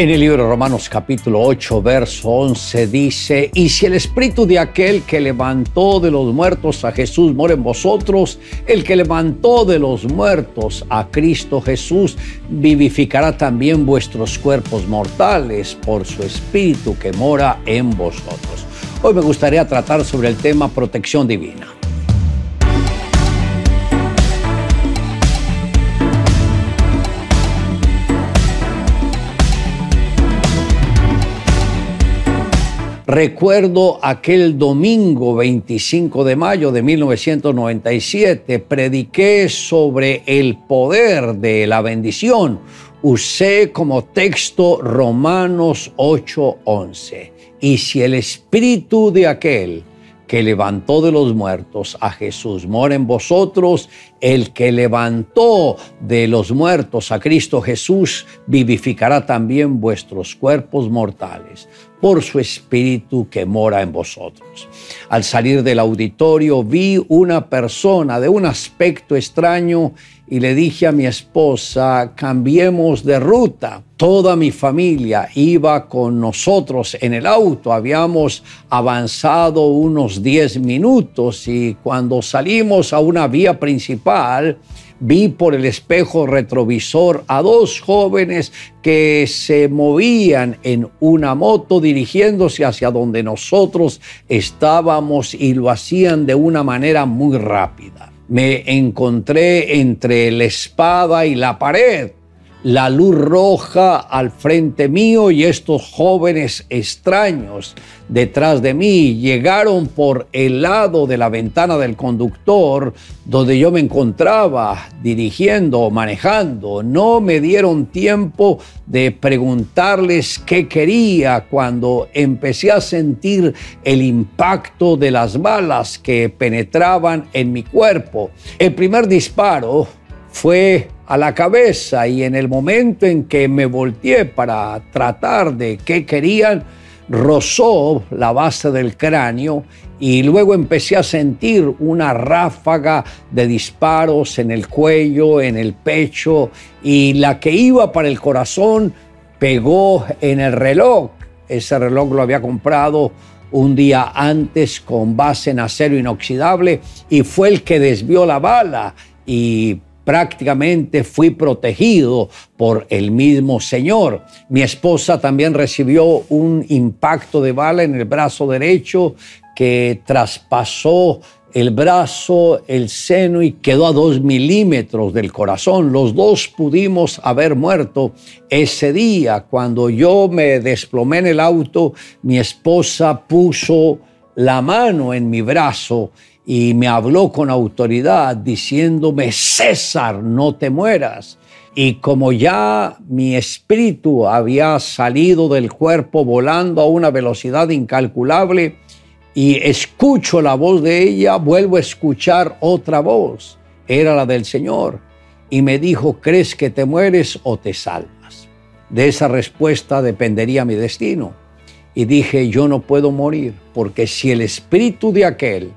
En el libro de Romanos capítulo 8, verso 11 dice, y si el espíritu de aquel que levantó de los muertos a Jesús mora en vosotros, el que levantó de los muertos a Cristo Jesús vivificará también vuestros cuerpos mortales por su espíritu que mora en vosotros. Hoy me gustaría tratar sobre el tema protección divina. Recuerdo aquel domingo 25 de mayo de 1997, prediqué sobre el poder de la bendición. Usé como texto Romanos 8:11. Y si el espíritu de aquel que levantó de los muertos a Jesús mora en vosotros, el que levantó de los muertos a Cristo Jesús vivificará también vuestros cuerpos mortales por su espíritu que mora en vosotros. Al salir del auditorio vi una persona de un aspecto extraño y le dije a mi esposa, cambiemos de ruta. Toda mi familia iba con nosotros en el auto, habíamos avanzado unos 10 minutos y cuando salimos a una vía principal, vi por el espejo retrovisor a dos jóvenes que se movían en una moto dirigiéndose hacia donde nosotros estábamos y lo hacían de una manera muy rápida. Me encontré entre la espada y la pared la luz roja al frente mío y estos jóvenes extraños detrás de mí llegaron por el lado de la ventana del conductor donde yo me encontraba dirigiendo o manejando. No me dieron tiempo de preguntarles qué quería cuando empecé a sentir el impacto de las balas que penetraban en mi cuerpo. El primer disparo fue a la cabeza y en el momento en que me volteé para tratar de qué querían, rozó la base del cráneo y luego empecé a sentir una ráfaga de disparos en el cuello, en el pecho y la que iba para el corazón pegó en el reloj. Ese reloj lo había comprado un día antes con base en acero inoxidable y fue el que desvió la bala y prácticamente fui protegido por el mismo Señor. Mi esposa también recibió un impacto de bala en el brazo derecho que traspasó el brazo, el seno y quedó a dos milímetros del corazón. Los dos pudimos haber muerto ese día. Cuando yo me desplomé en el auto, mi esposa puso la mano en mi brazo y me habló con autoridad diciéndome, César, no te mueras. Y como ya mi espíritu había salido del cuerpo volando a una velocidad incalculable y escucho la voz de ella, vuelvo a escuchar otra voz. Era la del Señor. Y me dijo, ¿crees que te mueres o te salvas? De esa respuesta dependería mi destino. Y dije, yo no puedo morir, porque si el espíritu de aquel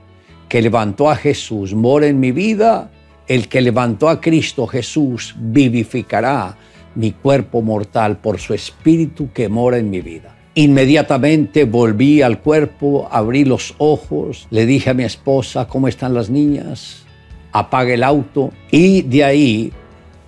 que levantó a Jesús mora en mi vida, el que levantó a Cristo Jesús vivificará mi cuerpo mortal por su espíritu que mora en mi vida. Inmediatamente volví al cuerpo, abrí los ojos, le dije a mi esposa, ¿cómo están las niñas? Apague el auto y de ahí,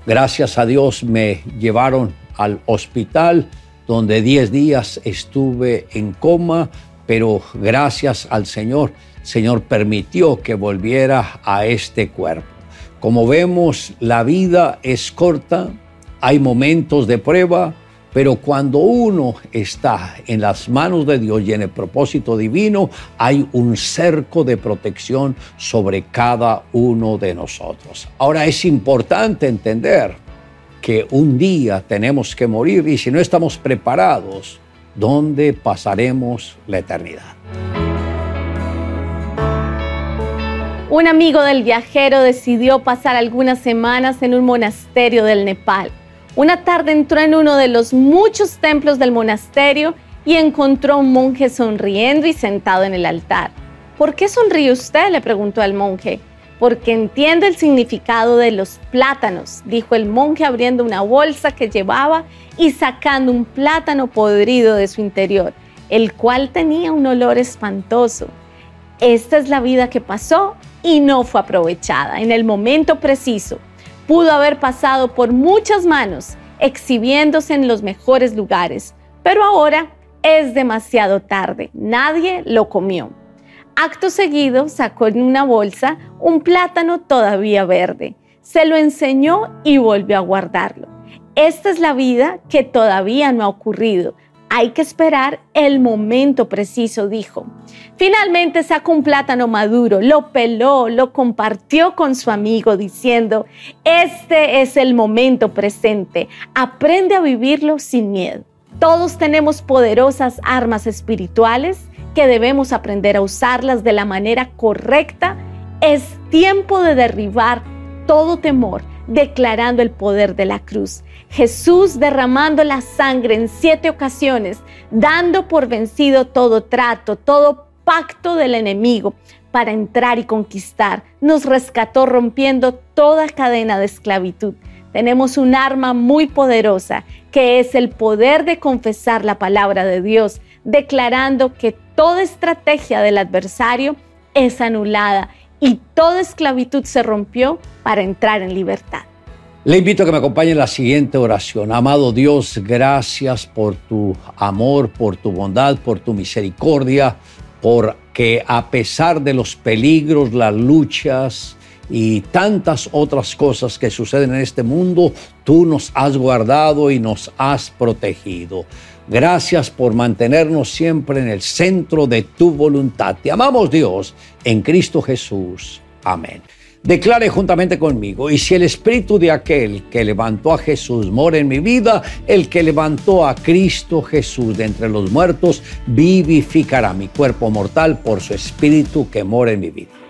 gracias a Dios, me llevaron al hospital donde 10 días estuve en coma, pero gracias al Señor Señor permitió que volviera a este cuerpo. Como vemos, la vida es corta, hay momentos de prueba, pero cuando uno está en las manos de Dios y en el propósito divino, hay un cerco de protección sobre cada uno de nosotros. Ahora es importante entender que un día tenemos que morir y si no estamos preparados, ¿dónde pasaremos la eternidad? Un amigo del viajero decidió pasar algunas semanas en un monasterio del Nepal. Una tarde entró en uno de los muchos templos del monasterio y encontró un monje sonriendo y sentado en el altar. ¿Por qué sonríe usted? le preguntó al monje. Porque entiendo el significado de los plátanos, dijo el monje abriendo una bolsa que llevaba y sacando un plátano podrido de su interior, el cual tenía un olor espantoso. Esta es la vida que pasó y no fue aprovechada en el momento preciso. Pudo haber pasado por muchas manos, exhibiéndose en los mejores lugares, pero ahora es demasiado tarde, nadie lo comió. Acto seguido sacó en una bolsa un plátano todavía verde, se lo enseñó y volvió a guardarlo. Esta es la vida que todavía no ha ocurrido. Hay que esperar el momento preciso, dijo. Finalmente sacó un plátano maduro, lo peló, lo compartió con su amigo diciendo, este es el momento presente, aprende a vivirlo sin miedo. Todos tenemos poderosas armas espirituales que debemos aprender a usarlas de la manera correcta, es tiempo de derribar todo temor, declarando el poder de la cruz. Jesús derramando la sangre en siete ocasiones, dando por vencido todo trato, todo pacto del enemigo para entrar y conquistar. Nos rescató rompiendo toda cadena de esclavitud. Tenemos un arma muy poderosa que es el poder de confesar la palabra de Dios, declarando que toda estrategia del adversario es anulada y toda esclavitud se rompió para entrar en libertad. Le invito a que me acompañe en la siguiente oración. Amado Dios, gracias por tu amor, por tu bondad, por tu misericordia, porque a pesar de los peligros, las luchas y tantas otras cosas que suceden en este mundo, tú nos has guardado y nos has protegido. Gracias por mantenernos siempre en el centro de tu voluntad. Te amamos Dios en Cristo Jesús. Amén. Declare juntamente conmigo, y si el espíritu de aquel que levantó a Jesús mora en mi vida, el que levantó a Cristo Jesús de entre los muertos vivificará mi cuerpo mortal por su espíritu que mora en mi vida.